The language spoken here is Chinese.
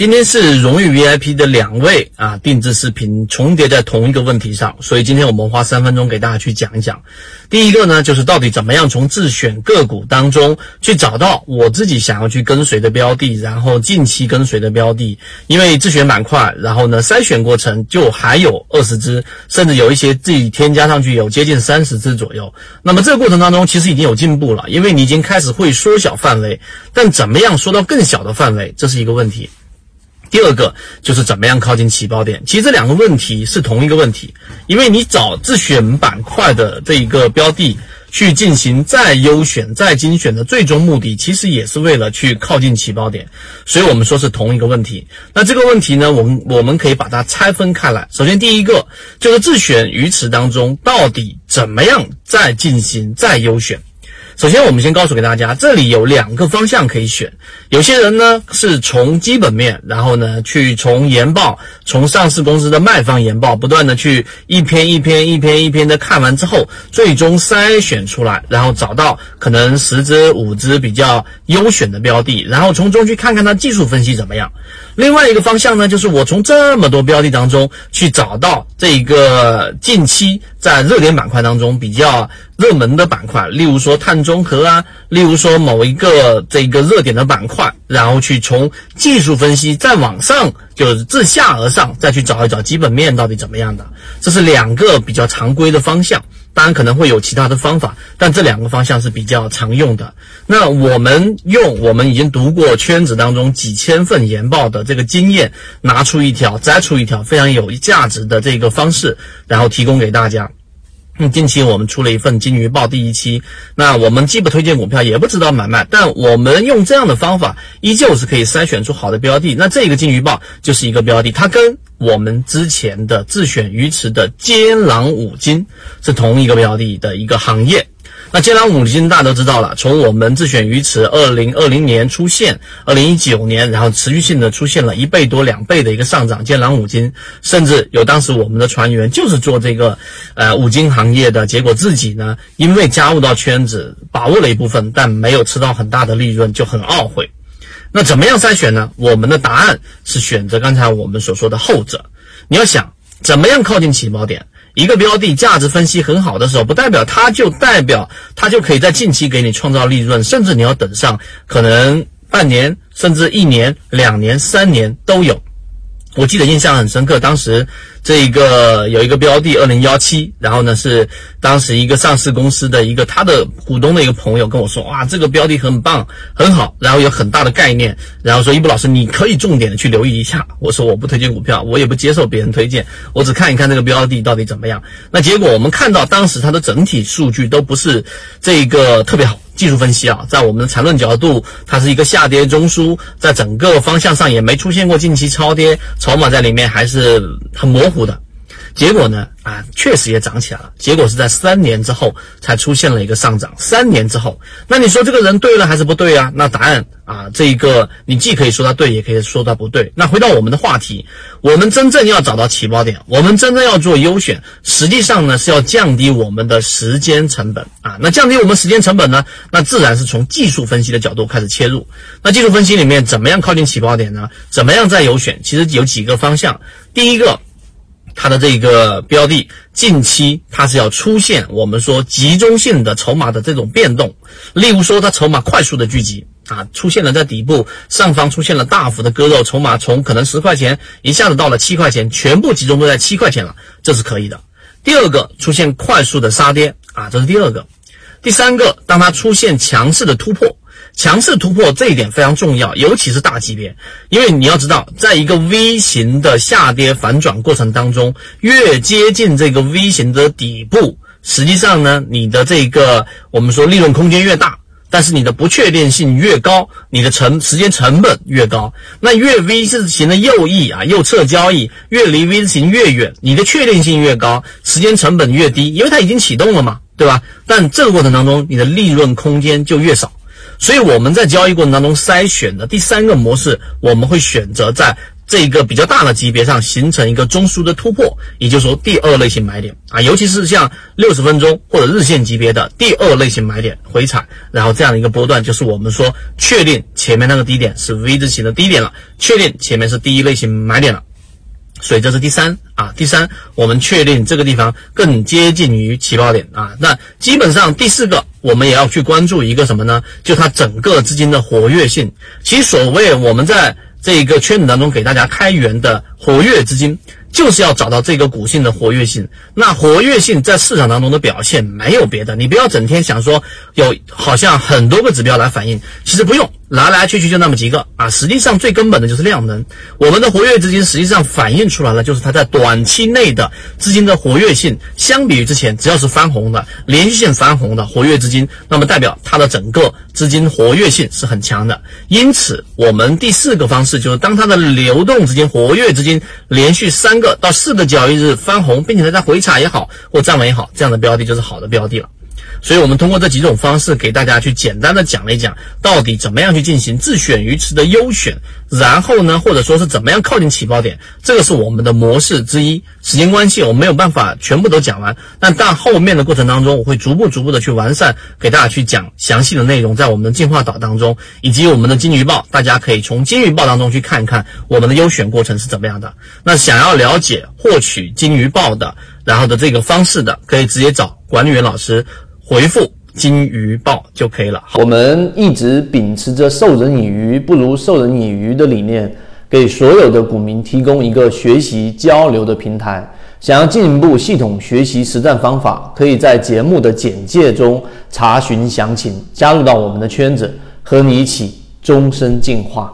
今天是荣誉 VIP 的两位啊，定制视频重叠在同一个问题上，所以今天我们花三分钟给大家去讲一讲。第一个呢，就是到底怎么样从自选个股当中去找到我自己想要去跟随的标的，然后近期跟随的标的。因为自选板块，然后呢筛选过程就还有二十只，甚至有一些自己添加上去有接近三十只左右。那么这个过程当中其实已经有进步了，因为你已经开始会缩小范围，但怎么样缩到更小的范围，这是一个问题。第二个就是怎么样靠近起爆点，其实这两个问题是同一个问题，因为你找自选板块的这一个标的去进行再优选、再精选的最终目的，其实也是为了去靠近起爆点，所以我们说是同一个问题。那这个问题呢，我们我们可以把它拆分开来。首先，第一个就是自选鱼池当中到底怎么样再进行再优选。首先，我们先告诉给大家，这里有两个方向可以选。有些人呢是从基本面，然后呢去从研报，从上市公司的卖方研报，不断的去一篇一篇、一篇一篇的看完之后，最终筛选出来，然后找到可能十只、五只比较优选的标的，然后从中去看看它技术分析怎么样。另外一个方向呢，就是我从这么多标的当中去找到这一个近期在热点板块当中比较热门的板块，例如说碳中和啊，例如说某一个这个热点的板块，然后去从技术分析再往上，就是自下而上再去找一找基本面到底怎么样的，这是两个比较常规的方向。当然可能会有其他的方法，但这两个方向是比较常用的。那我们用我们已经读过圈子当中几千份研报的这个经验，拿出一条，摘出一条非常有价值的这个方式，然后提供给大家。近期我们出了一份金鱼报第一期，那我们既不推荐股票，也不知道买卖，但我们用这样的方法，依旧是可以筛选出好的标的。那这个金鱼报就是一个标的，它跟我们之前的自选鱼池的尖狼五金是同一个标的的一个行业。那尖狼五金大家都知道了，从我们自选鱼池二零二零年出现，二零一九年，然后持续性的出现了一倍多、两倍的一个上涨。尖狼五金，甚至有当时我们的船员就是做这个呃五金行业的，结果自己呢因为加入到圈子，把握了一部分，但没有吃到很大的利润，就很懊悔。那怎么样筛选呢？我们的答案是选择刚才我们所说的后者。你要想怎么样靠近起锚点。一个标的价值分析很好的时候，不代表它就代表它就可以在近期给你创造利润，甚至你要等上可能半年，甚至一年、两年、三年都有。我记得印象很深刻，当时这一个有一个标的二零幺七，然后呢是当时一个上市公司的一个他的股东的一个朋友跟我说，哇，这个标的很棒，很好，然后有很大的概念，然后说一布老师你可以重点的去留意一下。我说我不推荐股票，我也不接受别人推荐，我只看一看这个标的到底怎么样。那结果我们看到当时它的整体数据都不是这个特别好。技术分析啊，在我们的缠论角度，它是一个下跌中枢，在整个方向上也没出现过近期超跌，筹码在里面还是很模糊的。结果呢？啊，确实也涨起来了。结果是在三年之后才出现了一个上涨。三年之后，那你说这个人对了还是不对啊？那答案啊，这一个你既可以说他对，也可以说他不对。那回到我们的话题，我们真正要找到起爆点，我们真正要做优选，实际上呢是要降低我们的时间成本啊。那降低我们时间成本呢？那自然是从技术分析的角度开始切入。那技术分析里面怎么样靠近起爆点呢？怎么样再优选？其实有几个方向。第一个。它的这个标的近期它是要出现我们说集中性的筹码的这种变动，例如说它筹码快速的聚集啊，出现了在底部上方出现了大幅的割肉，筹码从可能十块钱一下子到了七块钱，全部集中都在七块钱了，这是可以的。第二个出现快速的杀跌啊，这是第二个。第三个，当它出现强势的突破。强势突破这一点非常重要，尤其是大级别，因为你要知道，在一个 V 型的下跌反转过程当中，越接近这个 V 型的底部，实际上呢，你的这个我们说利润空间越大，但是你的不确定性越高，你的成时间成本越高。那越 V 字形的右翼啊，右侧交易越离 V 字形越远，你的确定性越高，时间成本越低，因为它已经启动了嘛，对吧？但这个过程当中，你的利润空间就越少。所以我们在交易过程当中筛选的第三个模式，我们会选择在这一个比较大的级别上形成一个中枢的突破，也就是说第二类型买点啊，尤其是像六十分钟或者日线级别的第二类型买点回踩，然后这样的一个波段，就是我们说确定前面那个低点是 V 字形的低点了，确定前面是第一类型买点了。所以这是第三啊，第三，我们确定这个地方更接近于起爆点啊。那基本上第四个，我们也要去关注一个什么呢？就它整个资金的活跃性。其实所谓我们在这个圈子当中给大家开源的活跃资金，就是要找到这个股性的活跃性。那活跃性在市场当中的表现没有别的，你不要整天想说有好像很多个指标来反映，其实不用。来来去去就那么几个啊，实际上最根本的就是量能。我们的活跃资金实际上反映出来了，就是它在短期内的资金的活跃性，相比于之前，只要是翻红的、连续性翻红的活跃资金，那么代表它的整个资金活跃性是很强的。因此，我们第四个方式就是，当它的流动资金、活跃资金连续三个到四个交易日翻红，并且它在回踩也好或站稳也好，这样的标的就是好的标的了。所以，我们通过这几种方式给大家去简单的讲了一讲，到底怎么样去进行自选鱼池的优选，然后呢，或者说是怎么样靠近起爆点，这个是我们的模式之一。时间关系，我没有办法全部都讲完，但但后面的过程当中，我会逐步逐步的去完善，给大家去讲详细的内容，在我们的进化岛当中，以及我们的金鱼报，大家可以从金鱼报当中去看一看我们的优选过程是怎么样的。那想要了解获取金鱼报的，然后的这个方式的，可以直接找管理员老师。回复金鱼报就可以了。我们一直秉持着授人以鱼不如授人以渔的理念，给所有的股民提供一个学习交流的平台。想要进一步系统学习实战方法，可以在节目的简介中查询详情，加入到我们的圈子，和你一起终身进化。